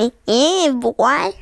咦咦，不乖。